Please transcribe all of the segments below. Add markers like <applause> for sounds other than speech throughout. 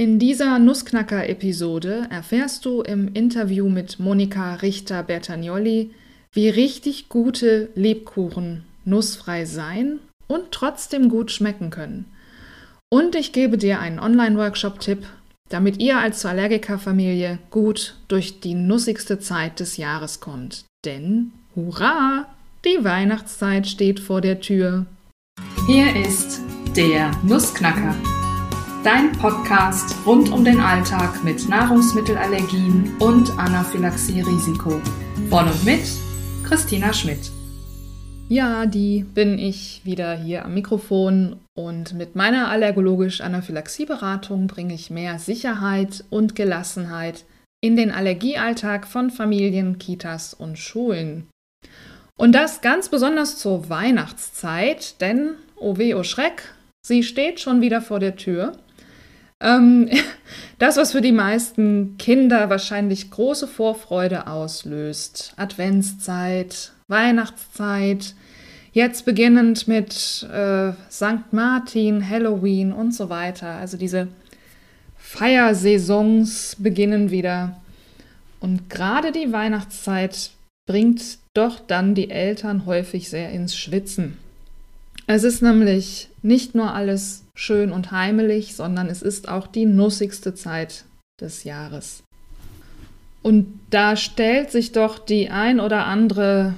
In dieser Nussknacker-Episode erfährst du im Interview mit Monika Richter-Bertagnoli, wie richtig gute Lebkuchen nussfrei sein und trotzdem gut schmecken können. Und ich gebe dir einen Online-Workshop-Tipp, damit ihr als Allergikerfamilie gut durch die nussigste Zeit des Jahres kommt. Denn, hurra, die Weihnachtszeit steht vor der Tür. Hier ist der Nussknacker dein Podcast rund um den Alltag mit Nahrungsmittelallergien und Anaphylaxie-Risiko. Von und mit Christina Schmidt. Ja, die bin ich wieder hier am Mikrofon und mit meiner allergologisch-Anaphylaxie-Beratung bringe ich mehr Sicherheit und Gelassenheit in den Allergiealltag von Familien, Kitas und Schulen. Und das ganz besonders zur Weihnachtszeit, denn, oh weh, oh Schreck, sie steht schon wieder vor der Tür. Ähm, <laughs> das, was für die meisten Kinder wahrscheinlich große Vorfreude auslöst. Adventszeit, Weihnachtszeit, jetzt beginnend mit äh, St. Martin, Halloween und so weiter. Also diese Feiersaisons beginnen wieder. Und gerade die Weihnachtszeit bringt doch dann die Eltern häufig sehr ins Schwitzen. Es ist nämlich nicht nur alles schön und heimelig, sondern es ist auch die nussigste Zeit des Jahres. Und da stellt sich doch die ein oder andere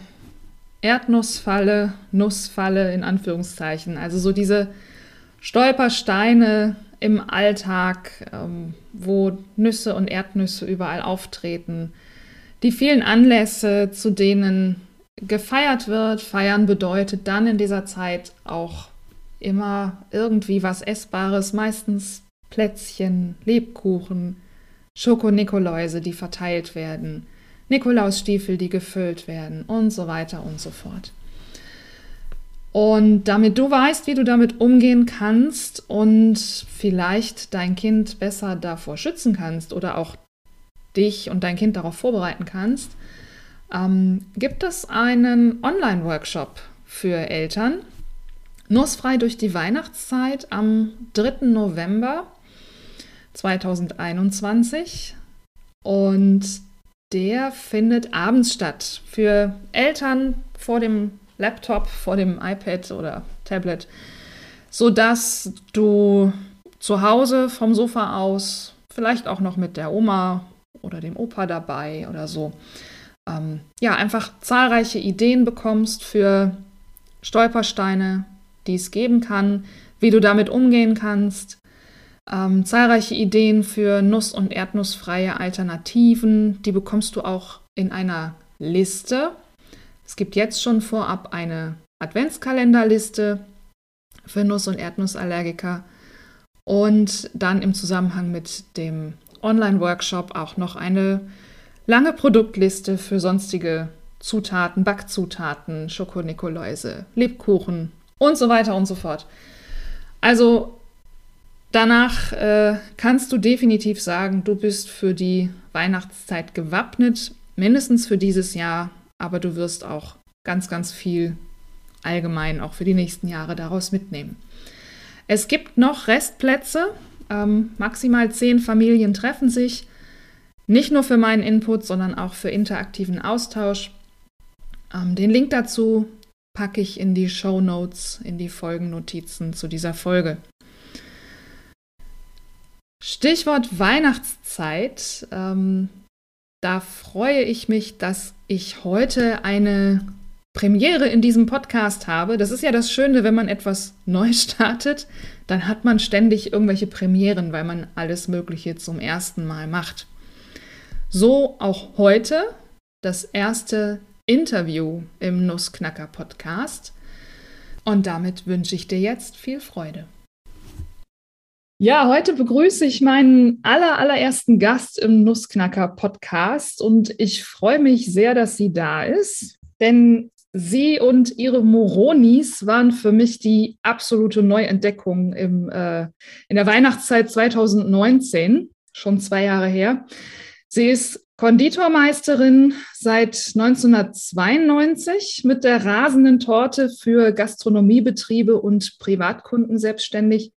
Erdnussfalle, Nussfalle in Anführungszeichen, also so diese Stolpersteine im Alltag, ähm, wo Nüsse und Erdnüsse überall auftreten, die vielen Anlässe, zu denen gefeiert wird. Feiern bedeutet dann in dieser Zeit auch immer irgendwie was Essbares, meistens Plätzchen, Lebkuchen, Schokonikoläuse, die verteilt werden, Nikolausstiefel, die gefüllt werden und so weiter und so fort. Und damit du weißt, wie du damit umgehen kannst und vielleicht dein Kind besser davor schützen kannst oder auch dich und dein Kind darauf vorbereiten kannst, ähm, gibt es einen Online-Workshop für Eltern, Nussfrei durch die Weihnachtszeit am 3. November 2021 und der findet abends statt für Eltern vor dem Laptop, vor dem iPad oder Tablet, sodass du zu Hause vom Sofa aus, vielleicht auch noch mit der Oma oder dem Opa dabei oder so, ähm, ja, einfach zahlreiche Ideen bekommst für Stolpersteine, die es geben kann, wie du damit umgehen kannst, ähm, zahlreiche Ideen für nuss- und erdnussfreie Alternativen, die bekommst du auch in einer Liste. Es gibt jetzt schon vorab eine Adventskalenderliste für Nuss- und Erdnussallergiker und dann im Zusammenhang mit dem Online-Workshop auch noch eine lange Produktliste für sonstige Zutaten, Backzutaten, Schokonikoläuse, Lebkuchen und so weiter und so fort. Also danach äh, kannst du definitiv sagen, du bist für die Weihnachtszeit gewappnet, mindestens für dieses Jahr, aber du wirst auch ganz, ganz viel allgemein auch für die nächsten Jahre daraus mitnehmen. Es gibt noch Restplätze, ähm, maximal zehn Familien treffen sich, nicht nur für meinen Input, sondern auch für interaktiven Austausch. Ähm, den Link dazu packe ich in die Show Notes, in die Folgennotizen zu dieser Folge. Stichwort Weihnachtszeit. Ähm, da freue ich mich, dass ich heute eine Premiere in diesem Podcast habe. Das ist ja das Schöne, wenn man etwas neu <laughs> startet, dann hat man ständig irgendwelche Premieren, weil man alles Mögliche zum ersten Mal macht. So auch heute das erste Interview im Nussknacker Podcast. Und damit wünsche ich dir jetzt viel Freude. Ja, heute begrüße ich meinen aller, allerersten Gast im Nussknacker Podcast und ich freue mich sehr, dass sie da ist, denn sie und ihre Moronis waren für mich die absolute Neuentdeckung im, äh, in der Weihnachtszeit 2019, schon zwei Jahre her. Sie ist Konditormeisterin seit 1992 mit der rasenden Torte für Gastronomiebetriebe und Privatkunden selbstständig.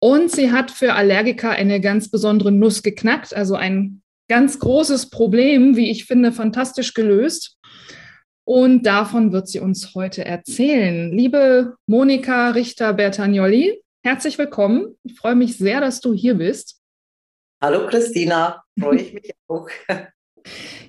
Und sie hat für Allergiker eine ganz besondere Nuss geknackt, also ein ganz großes Problem, wie ich finde, fantastisch gelöst. Und davon wird sie uns heute erzählen. Liebe Monika Richter-Bertagnoli, herzlich willkommen. Ich freue mich sehr, dass du hier bist. Hallo Christina, freue ich mich <laughs> auch.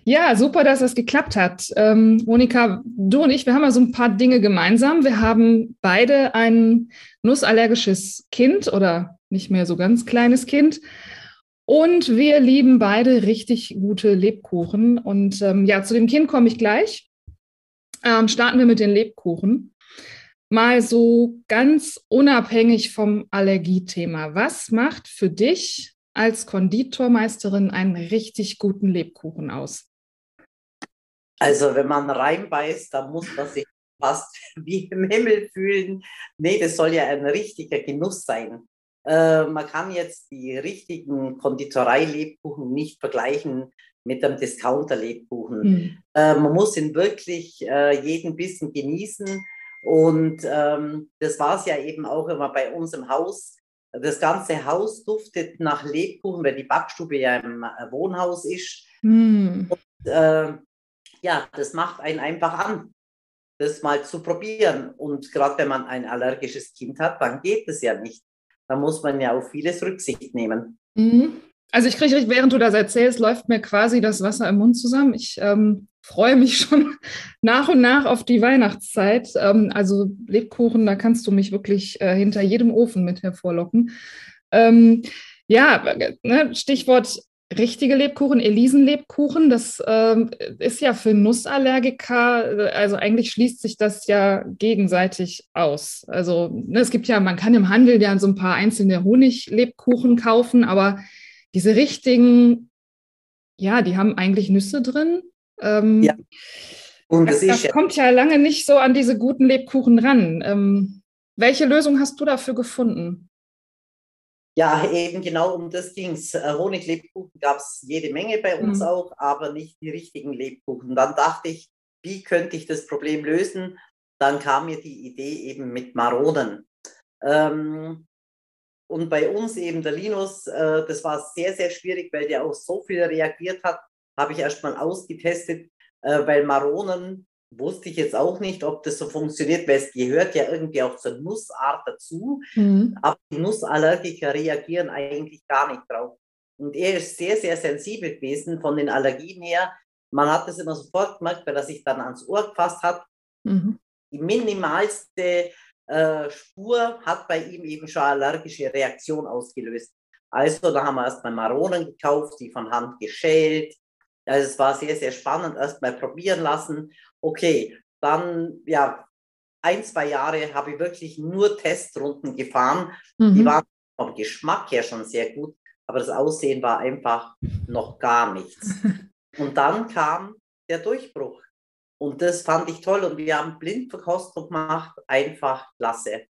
Ja, super, dass es geklappt hat. Ähm, Monika, du und ich, wir haben ja so ein paar Dinge gemeinsam. Wir haben beide ein nussallergisches Kind oder nicht mehr so ganz kleines Kind. Und wir lieben beide richtig gute Lebkuchen. Und ähm, ja, zu dem Kind komme ich gleich. Ähm, starten wir mit den Lebkuchen. Mal so ganz unabhängig vom Allergiethema. Was macht für dich als Konditormeisterin einen richtig guten Lebkuchen aus? Also wenn man reinbeißt, dann muss man sich fast <laughs> wie im Himmel fühlen. Nee, das soll ja ein richtiger Genuss sein. Äh, man kann jetzt die richtigen Konditorei-Lebkuchen nicht vergleichen mit einem Discounter-Lebkuchen. Mhm. Äh, man muss ihn wirklich äh, jeden Bissen genießen. Und ähm, das war es ja eben auch immer bei uns im Haus. Das ganze Haus duftet nach Lebkuchen, weil die Backstube ja im äh, Wohnhaus ist. Mhm. Und, äh, ja, das macht einen einfach an, das mal zu probieren. Und gerade wenn man ein allergisches Kind hat, dann geht es ja nicht. Da muss man ja auf vieles Rücksicht nehmen. Mhm. Also ich kriege, während du das erzählst, läuft mir quasi das Wasser im Mund zusammen. Ich ähm, freue mich schon <laughs> nach und nach auf die Weihnachtszeit. Ähm, also Lebkuchen, da kannst du mich wirklich äh, hinter jedem Ofen mit hervorlocken. Ähm, ja, ne, Stichwort richtige Lebkuchen, Elisenlebkuchen, das ähm, ist ja für Nussallergiker, also eigentlich schließt sich das ja gegenseitig aus. Also ne, es gibt ja, man kann im Handel ja so ein paar einzelne Honiglebkuchen kaufen, aber diese richtigen, ja, die haben eigentlich Nüsse drin. Ähm, ja. Und das, das, kommt ja lange nicht so an diese guten Lebkuchen ran. Ähm, welche Lösung hast du dafür gefunden? Ja, eben genau um das ging es. Äh, Honiglebkuchen gab es jede Menge bei uns mhm. auch, aber nicht die richtigen Lebkuchen. Dann dachte ich, wie könnte ich das Problem lösen? Dann kam mir die Idee eben mit Maronen. Ähm, und bei uns eben der Linus, äh, das war sehr, sehr schwierig, weil der auch so viel reagiert hat, habe ich erst mal ausgetestet, äh, weil Maronen wusste ich jetzt auch nicht, ob das so funktioniert, weil es gehört ja irgendwie auch zur Nussart dazu. Mhm. Aber die Nussallergiker reagieren eigentlich gar nicht drauf. Und er ist sehr, sehr sensibel gewesen von den Allergien her. Man hat das immer sofort gemerkt, weil er sich dann ans Ohr gefasst hat. Mhm. Die minimalste äh, Spur hat bei ihm eben schon allergische Reaktion ausgelöst. Also da haben wir erstmal Maronen gekauft, die von Hand geschält. Also es war sehr, sehr spannend, erstmal probieren lassen. Okay, dann ja, ein, zwei Jahre habe ich wirklich nur Testrunden gefahren. Mhm. Die waren vom Geschmack her schon sehr gut, aber das Aussehen war einfach noch gar nichts. <laughs> Und dann kam der Durchbruch. Und das fand ich toll. Und wir haben Blindverkostung gemacht, einfach klasse.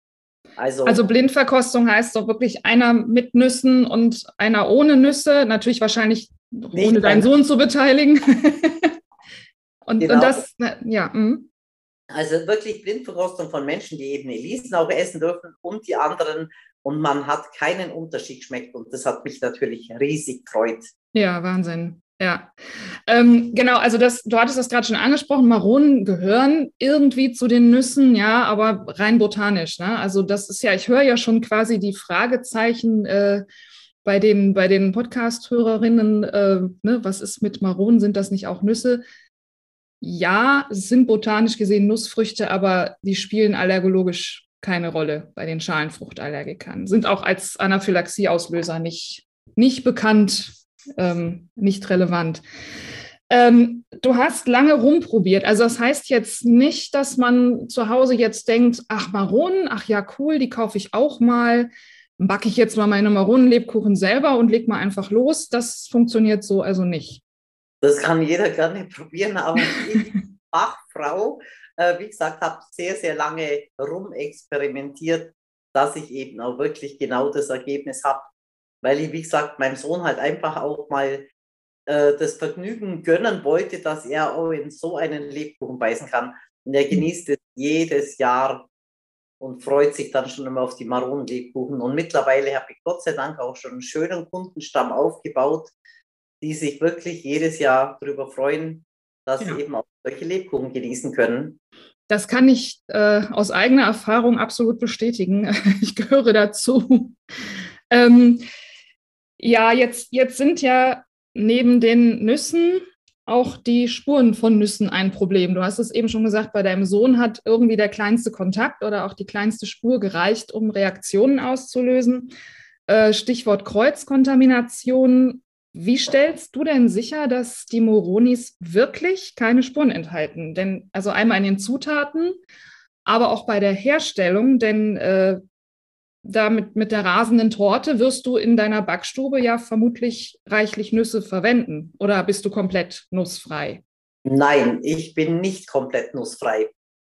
Also, also Blindverkostung heißt doch wirklich einer mit Nüssen und einer ohne Nüsse. Natürlich wahrscheinlich ohne deinen Sohn zu beteiligen. <laughs> und, genau. und, das, ja. Mh. Also wirklich Blindverkostung von Menschen, die eben Elisen auch essen dürfen und die anderen. Und man hat keinen Unterschied geschmeckt. Und das hat mich natürlich riesig gefreut. Ja, Wahnsinn. Ja, ähm, genau, also das, du hattest das gerade schon angesprochen, Maronen gehören irgendwie zu den Nüssen, ja, aber rein botanisch. Ne? Also das ist ja, ich höre ja schon quasi die Fragezeichen äh, bei den, bei den Podcast-Hörerinnen, äh, ne, was ist mit Maronen, sind das nicht auch Nüsse? Ja, es sind botanisch gesehen Nussfrüchte, aber die spielen allergologisch keine Rolle bei den Schalenfruchtallergikern, sind auch als Anaphylaxieauslöser nicht, nicht bekannt ähm, nicht relevant. Ähm, du hast lange rumprobiert. Also das heißt jetzt nicht, dass man zu Hause jetzt denkt, ach Maronen, ach ja cool, die kaufe ich auch mal. Backe ich jetzt mal meine Maronenlebkuchen selber und leg mal einfach los. Das funktioniert so also nicht. Das kann jeder gerne <laughs> probieren, aber ich, Fachfrau, äh, wie gesagt, habe sehr, sehr lange rumexperimentiert, dass ich eben auch wirklich genau das Ergebnis habe, weil ich, wie gesagt, meinem Sohn halt einfach auch mal äh, das Vergnügen gönnen wollte, dass er auch in so einen Lebkuchen beißen kann. Und er genießt es jedes Jahr und freut sich dann schon immer auf die Maronenlebkuchen. Und mittlerweile habe ich Gott sei Dank auch schon einen schönen Kundenstamm aufgebaut, die sich wirklich jedes Jahr darüber freuen, dass ja. sie eben auch solche Lebkuchen genießen können. Das kann ich äh, aus eigener Erfahrung absolut bestätigen. <laughs> Ich gehöre dazu. Ähm, ja, jetzt, jetzt sind ja neben den Nüssen auch die Spuren von Nüssen ein Problem. Du hast es eben schon gesagt, bei deinem Sohn hat irgendwie der kleinste Kontakt oder auch die kleinste Spur gereicht, um Reaktionen auszulösen. Äh, Stichwort Kreuzkontamination. Wie stellst du denn sicher, dass die Moronis wirklich keine Spuren enthalten? Denn also einmal in den Zutaten, aber auch bei der Herstellung, denn äh, da mit, mit der rasenden Torte wirst du in deiner Backstube ja vermutlich reichlich Nüsse verwenden. Oder bist du komplett nussfrei? Nein, ich bin nicht komplett nussfrei.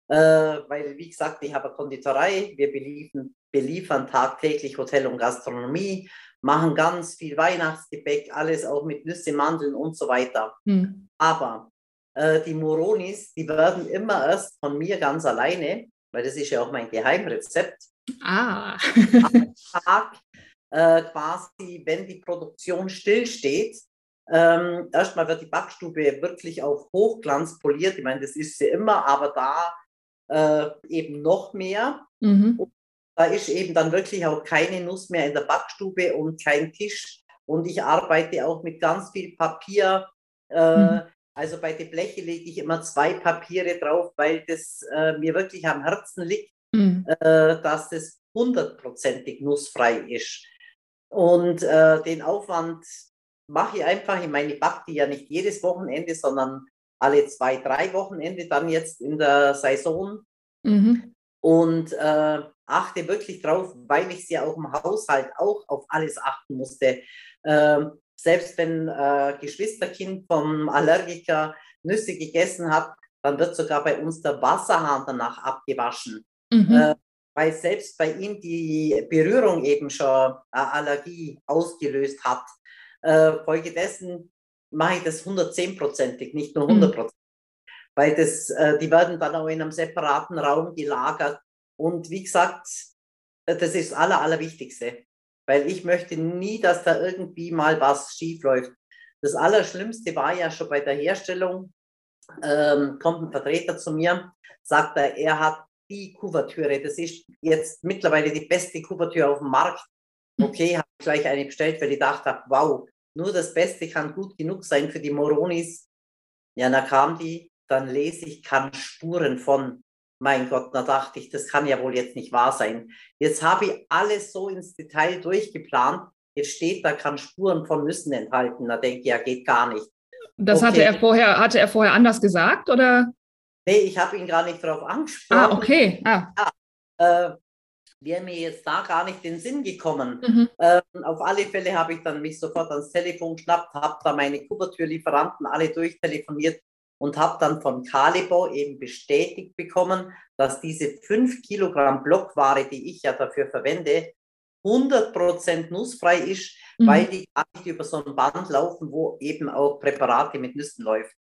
Äh, weil, wie gesagt, ich habe eine Konditorei, wir beliefern, beliefern tagtäglich Hotel und Gastronomie, machen ganz viel Weihnachtsgebäck, alles auch mit Nüsse, Mandeln und so weiter. Hm. Aber äh, die Moronis, die werden immer erst von mir ganz alleine, weil das ist ja auch mein Geheimrezept, Ah. Tag, äh, quasi, wenn die Produktion stillsteht, ähm, erstmal wird die Backstube wirklich auf Hochglanz poliert. Ich meine, das ist sie immer, aber da äh, eben noch mehr. Mhm. da ist eben dann wirklich auch keine Nuss mehr in der Backstube und kein Tisch. Und ich arbeite auch mit ganz viel Papier. Äh, mhm. Also bei den Bleche lege ich immer zwei Papiere drauf, weil das äh, mir wirklich am Herzen liegt, mhm. äh, dass es hundertprozentig nussfrei ist. Und äh, den Aufwand mache ich einfach. Ich meine, ich backe die ja nicht jedes Wochenende, sondern alle zwei, drei Wochenende dann jetzt in der Saison. Mhm. Und äh, achte wirklich drauf, weil ich sie auch im Haushalt auch auf alles achten musste. Äh, selbst wenn äh, Geschwisterkind vom Allergiker Nüsse gegessen hat, dann wird sogar bei uns der Wasserhahn danach abgewaschen. Mhm. Äh, weil selbst bei ihm die Berührung eben schon eine Allergie ausgelöst hat. Äh, folgedessen mache ich das 110-prozentig, nicht nur 100 Mhm. Weil das, äh, die werden dann auch in einem separaten Raum gelagert. Und wie gesagt, äh, das ist das Aller, Allerwichtigste. Weil ich möchte nie, dass da irgendwie mal was schief läuft. Das Allerschlimmste war ja schon bei der Herstellung, ähm, kommt ein Vertreter zu mir, sagt er, er hat die Kuvertüre. Das ist jetzt mittlerweile die beste Kuvertür auf dem Markt. Okay, habe ich gleich eine bestellt, weil ich dachte, wow, nur das Beste kann gut genug sein für die Moronis. Ja, da kam die, dann lese ich, kann Spuren von. Mein Gott, da dachte ich, das kann ja wohl jetzt nicht wahr sein. Jetzt habe ich alles so ins Detail durchgeplant. Jetzt steht da, kann Spuren von Nüssen enthalten. Da denke ich, ja, geht gar nicht. Das okay. hatte er vorher, hatte er vorher anders gesagt, oder? Nee, ich habe ihn gar nicht darauf angesprochen. Ah, okay. Ah. Ja, äh, wäre mir jetzt da gar nicht in den Sinn gekommen. Mhm. Ähm, auf alle Fälle habe ich dann mich sofort ans Telefon geschnappt, habe da meine Kuvertürlieferanten alle durchtelefoniert und habe dann von Calibo eben bestätigt bekommen, dass diese 5 Kilogramm Blockware, die ich ja dafür verwende, 100% nussfrei ist, mhm. weil die gar nicht über so ein Band laufen, wo eben auch Präparate mit Nüssen läuft.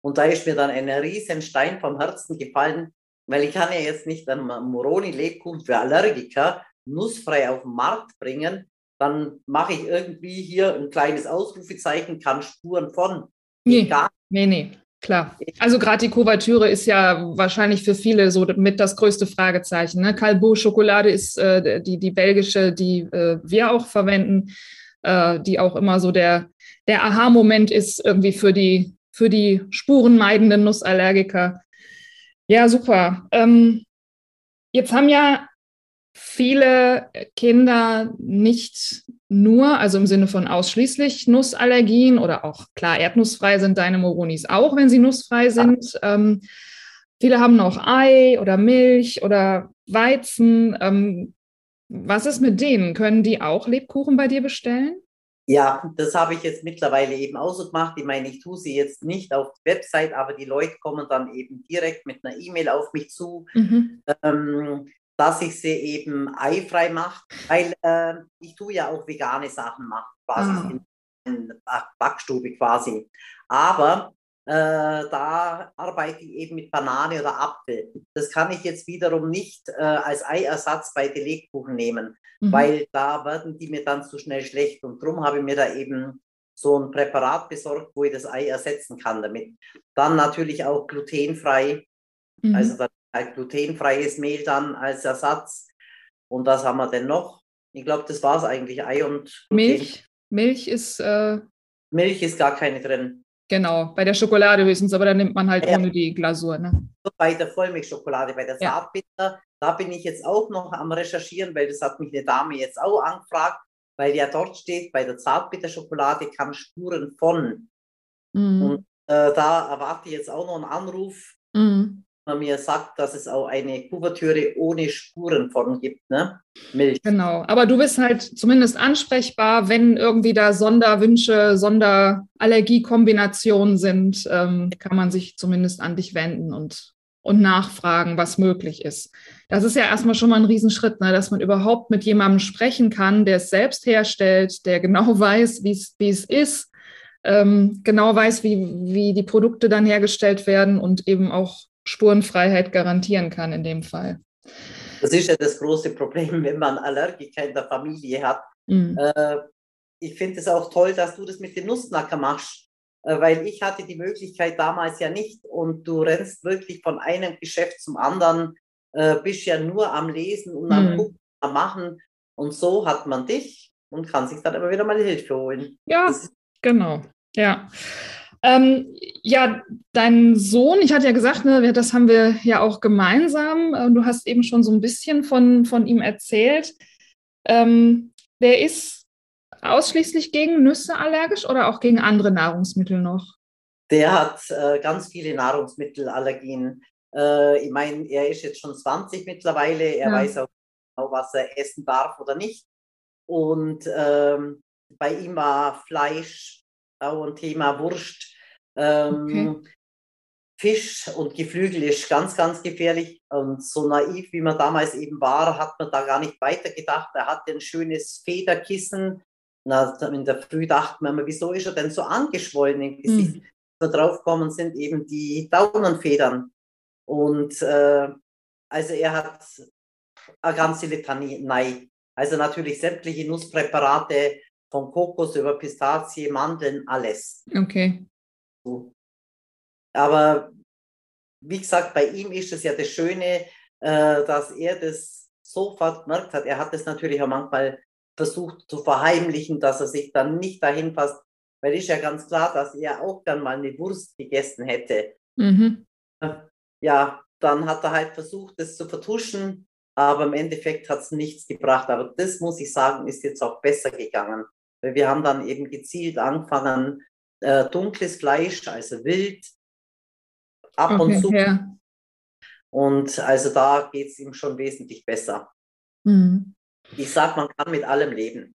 Und da ist mir dann ein riesen Stein vom Herzen gefallen, weil ich kann ja jetzt nicht einen Moroni-Lebkuchen für Allergiker nussfrei auf den Markt bringen. Dann mache ich irgendwie hier ein kleines Ausrufezeichen, kann Spuren von. Nee, nee, nee, klar. Also gerade die Kuvertüre ist ja wahrscheinlich für viele so mit das größte Fragezeichen. Ne? Calbo Schokolade ist äh, die, die belgische, die äh, wir auch verwenden, äh, die auch immer so der, der Aha-Moment ist irgendwie für die für die spurenmeidenden Nussallergiker. Ja, super. Ähm, jetzt haben ja viele Kinder nicht nur, also im Sinne von ausschließlich Nussallergien oder auch klar, erdnussfrei sind deine Moronis auch, wenn sie nussfrei sind. Ähm, viele haben auch Ei oder Milch oder Weizen. Ähm, was ist mit denen? Können die auch Lebkuchen bei dir bestellen? Ja, das habe ich jetzt mittlerweile eben auch so gemacht. Ich meine, ich tue sie jetzt nicht auf die Website, aber die Leute kommen dann eben direkt mit einer E-Mail auf mich zu, mhm. ähm, dass ich sie eben eifrei mache, weil äh, ich tue ja auch vegane Sachen machen, quasi ah. in, in Backstube quasi. Aber da arbeite ich eben mit Banane oder Apfel. Das kann ich jetzt wiederum nicht äh, als Eiersatz bei den Lebkuchen nehmen, mhm. weil da werden die mir dann zu schnell schlecht. Und darum habe ich mir da eben so ein Präparat besorgt, wo ich das Ei ersetzen kann damit. Dann natürlich auch glutenfrei, mhm. also dann halt glutenfreies Mehl dann als Ersatz. Und was haben wir denn noch? Ich glaube, das war es eigentlich. Ei und Gluten. Milch. Milch ist. Äh... Milch ist gar keine drin. Genau, bei der Schokolade höchstens, aber da nimmt man halt ja. ohne die Glasur. Ne? Bei der Vollmilchschokolade, bei der Zartbitter, da bin ich jetzt auch noch am Recherchieren, weil das hat mich eine Dame jetzt auch angefragt, weil ja dort steht, bei der Zartbitterschokolade kann Spuren von. Mhm. Und äh, da erwarte ich jetzt auch noch einen Anruf. Mhm man mir sagt, dass es auch eine Kuvertüre ohne Spuren von gibt, ne? Milch. Genau, aber du bist halt zumindest ansprechbar, wenn irgendwie da Sonderwünsche, Sonderallergiekombinationen sind, ähm, kann man sich zumindest an dich wenden und, und nachfragen, was möglich ist. Das ist ja erstmal schon mal ein Riesenschritt, ne? dass man überhaupt mit jemandem sprechen kann, der es selbst herstellt, der genau <laughs> weiß, wie es ist, ähm, genau weiß, wie, wie die Produkte dann hergestellt werden und eben auch Spurenfreiheit garantieren kann in dem Fall. Das ist ja das große Problem, wenn man Allergiker in der Familie hat. Mhm. Äh, ich finde es auch toll, dass du das mit den Nussknacker machst, äh, weil ich hatte die Möglichkeit damals ja nicht und du rennst wirklich von einem Geschäft zum anderen, äh, bist ja nur am Lesen und am mhm. Gucken, am Machen und so hat man dich und kann sich dann immer wieder mal Hilfe holen. Ja, genau. Ja. Ähm, ja, dein Sohn, ich hatte ja gesagt, ne, das haben wir ja auch gemeinsam. Äh, du hast eben schon so ein bisschen von, von ihm erzählt. Ähm, der ist ausschließlich gegen Nüsse allergisch oder auch gegen andere Nahrungsmittel noch? Der hat äh, ganz viele Nahrungsmittelallergien. Äh, ich meine, er ist jetzt schon 20 mittlerweile. Er ja. weiß auch genau, was er essen darf oder nicht. Und ähm, bei ihm war Fleisch auch ein Thema Wurst. Ähm, okay. Fisch und Geflügel ist ganz, ganz gefährlich. Und so naiv, wie man damals eben war, hat man da gar nicht weitergedacht. Er hatte ein schönes Federkissen. Na, in der Früh dachte man, wieso ist er denn so angeschwollen im Gesicht? Mhm. So draufkommen sind eben die Daunenfedern. Und äh, also er hat eine ganze Litanei. Also natürlich sämtliche Nusspräparate, von Kokos über Pistazie, Mandeln, alles. Okay. Aber wie gesagt, bei ihm ist es ja das Schöne, äh, dass er das sofort gemerkt hat. Er hat es natürlich auch manchmal versucht zu verheimlichen, dass er sich dann nicht dahin passt, weil ist ja ganz klar, dass er auch dann mal eine Wurst gegessen hätte. Mhm. Ja, dann hat er halt versucht, das zu vertuschen, aber im Endeffekt hat es nichts gebracht. Aber das muss ich sagen, ist jetzt auch besser gegangen. Wir haben dann eben gezielt angefangen, äh, dunkles Fleisch, also wild, ab okay, und zu. Ja. Und also da geht es ihm schon wesentlich besser. Mhm. Ich sage, man kann mit allem leben.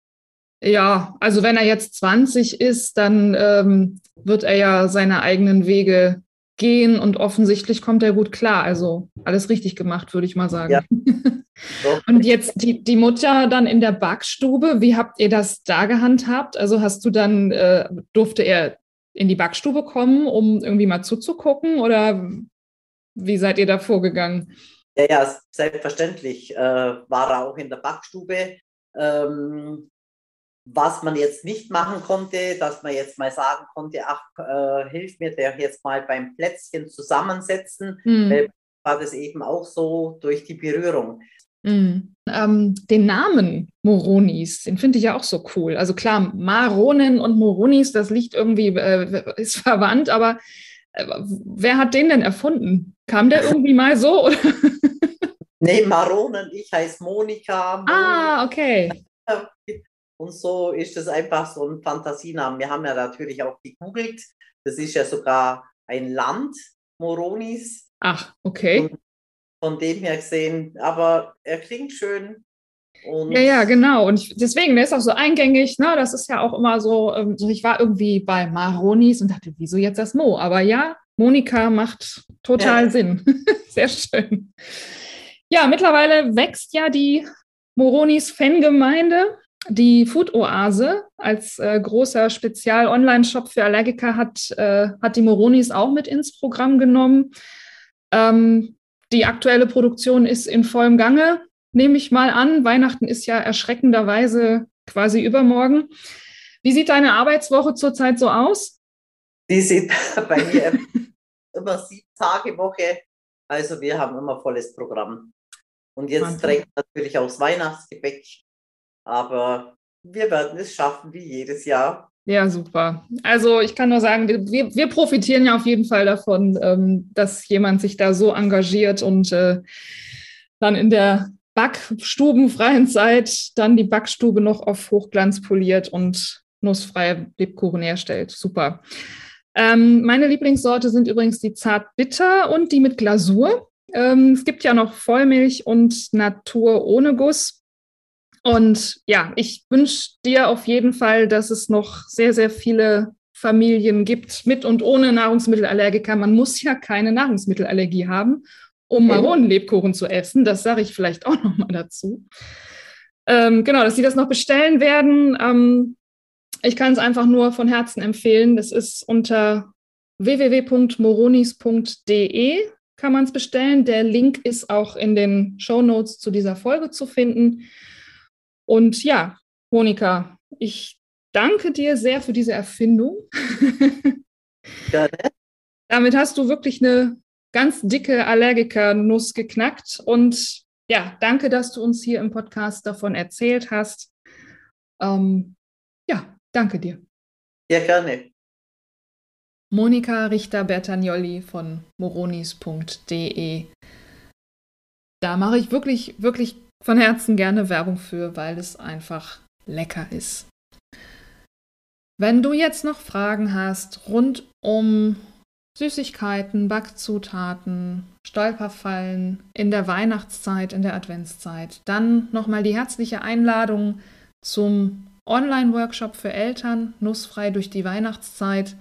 Ja, also wenn er jetzt 20 ist, dann ähm, wird er ja seine eigenen Wege gehen und offensichtlich kommt er gut klar. Also alles richtig gemacht, würde ich mal sagen. Ja. <laughs> und jetzt die, die Mutter dann in der Backstube, wie habt ihr das da gehandhabt? Also hast du dann, äh, durfte er in die Backstube kommen, um irgendwie mal zuzugucken oder wie seid ihr da vorgegangen? Ja, ja, selbstverständlich äh, war er auch in der Backstube. Ähm, was man jetzt nicht machen konnte, dass man jetzt mal sagen konnte, ach, äh, hilf mir der jetzt mal beim Plätzchen zusammensetzen, mhm. äh, war das eben auch so durch die Berührung. Mhm. Ähm, den Namen Moronis, den finde ich ja auch so cool. Also klar, Maronen und Moronis, das liegt irgendwie, äh, ist <laughs> verwandt, aber äh, wer hat den denn erfunden? Kam der irgendwie mal so? Oder? <laughs> nee, Maronen, ich heiße Monika. Ah, okay. <laughs> Und so ist es einfach so ein Fantasienamen. Wir haben ja natürlich auch gegoogelt. Das ist ja sogar ein Land, Moronis. Ach, okay. Und von dem her gesehen, aber er klingt schön. ja, ja, genau. Und ich, deswegen, der ist auch so eingängig. Ne? Das ist ja auch immer so, ähm, ich war irgendwie bei Maronis und dachte, wieso jetzt das Mo? Aber ja, Monika macht total ja. Sinn. <laughs> Sehr schön. Ja, mittlerweile wächst ja die Moronis Fangemeinde. Die Food Oase als äh, großer Spezial-Online-Shop für Allergiker hat, äh, hat die Moronis auch mit ins Programm genommen. Ähm, die aktuelle Produktion ist in vollem Gange, nehme ich mal an. Weihnachten ist ja erschreckenderweise quasi übermorgen. Wie sieht deine Arbeitswoche zurzeit so aus? Die sieht <laughs> bei mir immer sieben Tage Woche. Also wir haben immer volles Programm. Und jetzt drängt natürlich aufs Weihnachtsgebäck. Aber wir werden es schaffen, wie jedes Jahr. Ja, super. Also ich kann nur sagen, wir, wir profitieren ja auf jeden Fall davon, ähm, dass jemand sich da so engagiert und äh, dann in der backstubenfreien Zeit dann die Backstube noch auf Hochglanz poliert und nussfreie Lebkuchen herstellt. Super. Ähm, meine Lieblingssorte sind übrigens die Zart-Bitter und die mit Glasur. Ähm, es gibt ja noch Vollmilch und Natur ohne Guss. Und ja, ich wünsche dir auf jeden Fall, dass es noch sehr, sehr viele Familien gibt mit und ohne Nahrungsmittelallergiker. Man muss ja keine Nahrungsmittelallergie haben, um Maronenlebkuchen zu essen. Das sage ich vielleicht auch noch mal dazu. Ähm, genau, dass sie das noch bestellen werden. Ähm, ich kann es einfach nur von Herzen empfehlen. Das ist unter www.moronis.de kann man es bestellen. Der Link ist auch in den Show Notes zu dieser Folge zu finden. Und ja, Monika, ich danke dir sehr für diese Erfindung. <laughs> Gerne. Damit hast du wirklich eine ganz dicke Allergiker-Nuss geknackt. Und ja, danke, dass du uns hier im Podcast davon erzählt hast. Ähm, ja, danke dir. Ja, gerne. Monika Richter-Bertagnolli von moronis.de. Da mache ich wirklich, wirklich von Herzen gerne Werbung für, weil es einfach lecker ist. Wenn du jetzt noch Fragen hast rund um Süßigkeiten, Backzutaten, Stolperfallen in der Weihnachtszeit, in der Adventszeit, dann nochmal die herzliche Einladung zum Online-Workshop für Eltern, nussfrei durch die Weihnachtszeit.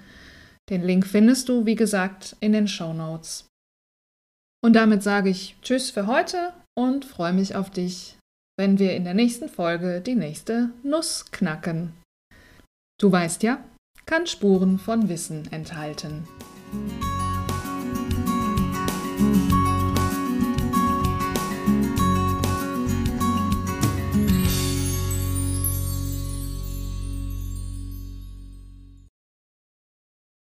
Den Link findest du, wie gesagt, in den Show Notes. Und damit sage ich Tschüss für heute und freue mich auf dich, wenn wir in der nächsten Folge die nächste Nuss knacken. Du weißt ja, kann Spuren von Wissen enthalten.